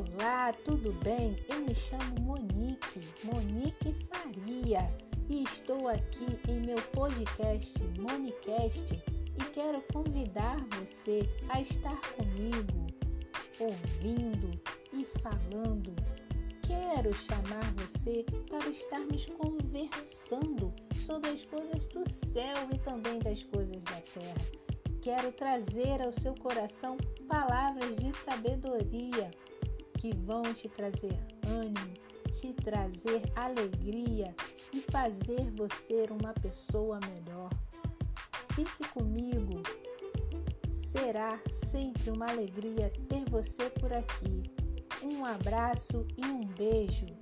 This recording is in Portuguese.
Olá, tudo bem? Eu me chamo Monique, Monique Faria, e estou aqui em meu podcast Monicast e quero convidar você a estar comigo, ouvindo e falando. Quero chamar você para estarmos conversando sobre as coisas do céu e também das coisas da terra. Quero trazer ao seu coração palavras de sabedoria que vão te trazer ânimo, te trazer alegria e fazer você uma pessoa melhor. Fique comigo. Será sempre uma alegria ter você por aqui. Um abraço e um beijo.